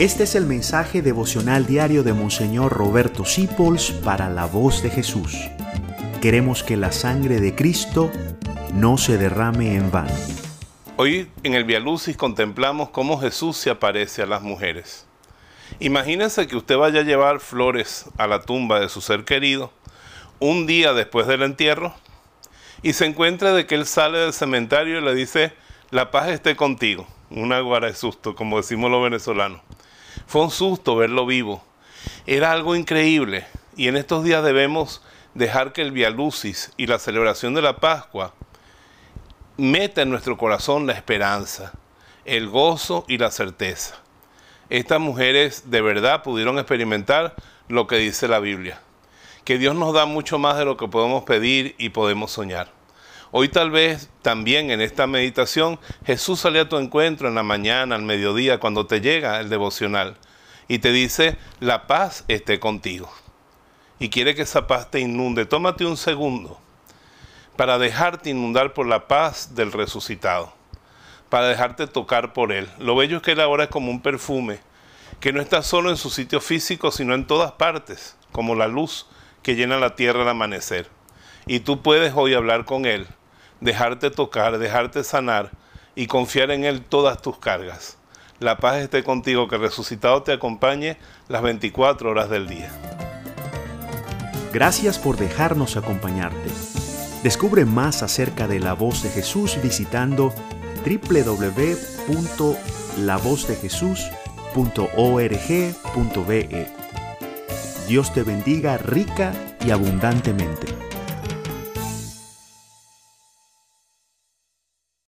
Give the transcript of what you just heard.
Este es el mensaje devocional diario de Monseñor Roberto Sipols para la voz de Jesús. Queremos que la sangre de Cristo no se derrame en vano. Hoy en el Via Lucis contemplamos cómo Jesús se aparece a las mujeres. Imagínense que usted vaya a llevar flores a la tumba de su ser querido un día después del entierro y se encuentra de que él sale del cementerio y le dice, la paz esté contigo. Una guara de susto, como decimos los venezolanos. Fue un susto verlo vivo. Era algo increíble y en estos días debemos dejar que el Via Lucis y la celebración de la Pascua meta en nuestro corazón la esperanza, el gozo y la certeza. Estas mujeres de verdad pudieron experimentar lo que dice la Biblia, que Dios nos da mucho más de lo que podemos pedir y podemos soñar. Hoy tal vez también en esta meditación Jesús sale a tu encuentro en la mañana, al mediodía, cuando te llega el devocional y te dice, la paz esté contigo. Y quiere que esa paz te inunde. Tómate un segundo para dejarte inundar por la paz del resucitado, para dejarte tocar por Él. Lo bello es que Él ahora es como un perfume, que no está solo en su sitio físico, sino en todas partes, como la luz que llena la tierra al amanecer. Y tú puedes hoy hablar con Él dejarte tocar, dejarte sanar y confiar en Él todas tus cargas. La paz esté contigo, que el resucitado te acompañe las 24 horas del día. Gracias por dejarnos acompañarte. Descubre más acerca de la voz de Jesús visitando www.lavozdejesús.org.be. Dios te bendiga rica y abundantemente.